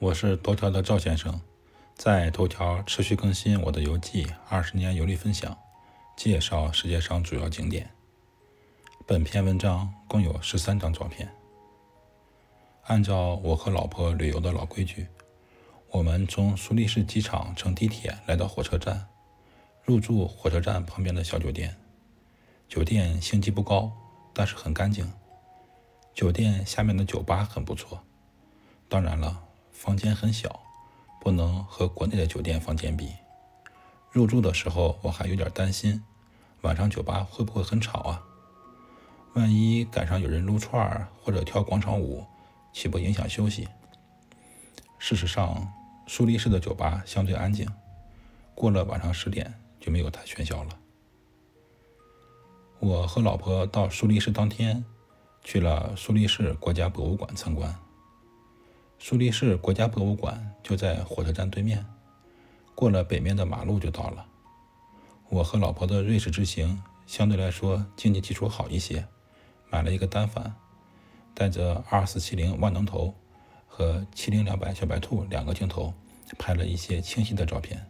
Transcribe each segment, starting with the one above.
我是头条的赵先生，在头条持续更新我的游记，二十年游历分享，介绍世界上主要景点。本篇文章共有十三张照片。按照我和老婆旅游的老规矩，我们从苏黎世机场乘地铁来到火车站，入住火车站旁边的小酒店。酒店星级不高，但是很干净。酒店下面的酒吧很不错，当然了，房间很小，不能和国内的酒店房间比。入住的时候我还有点担心，晚上酒吧会不会很吵啊？万一赶上有人撸串儿或者跳广场舞，岂不影响休息？事实上，苏黎世的酒吧相对安静，过了晚上十点就没有太喧嚣了。我和老婆到苏黎世当天。去了苏黎世国家博物馆参观。苏黎世国家博物馆就在火车站对面，过了北面的马路就到了。我和老婆的瑞士之行相对来说经济基础好一些，买了一个单反，带着二四七零万能头和七零两百小白兔两个镜头，拍了一些清晰的照片。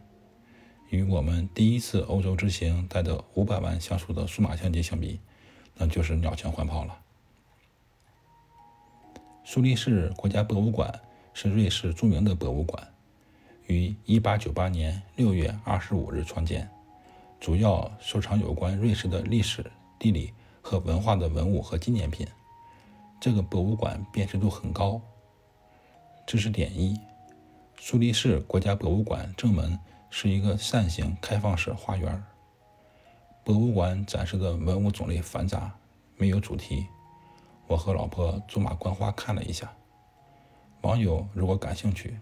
与我们第一次欧洲之行带的五百万像素的数码相机相比，那就是鸟枪换炮了。苏黎世国家博物馆是瑞士著名的博物馆，于1898年6月25日创建，主要收藏有关瑞士的历史、地理和文化的文物和纪念品。这个博物馆辨识度很高。知识点一：苏黎世国家博物馆正门是一个扇形开放式花园。博物馆展示的文物种类繁杂，没有主题。我和老婆走马观花看了一下。网友如果感兴趣，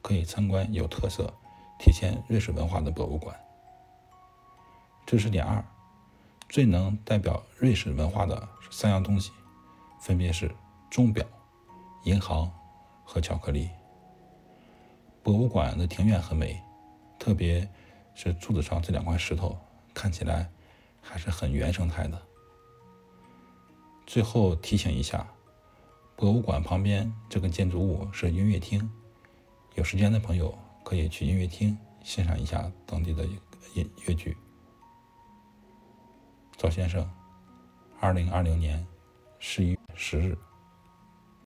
可以参观有特色、体现瑞士文化的博物馆。知识点二：最能代表瑞士文化的三样东西，分别是钟表、银行和巧克力。博物馆的庭院很美，特别是柱子上这两块石头，看起来还是很原生态的。最后提醒一下，博物馆旁边这个建筑物是音乐厅，有时间的朋友可以去音乐厅欣赏一下当地的音乐剧。赵先生，二零二零年十一十日。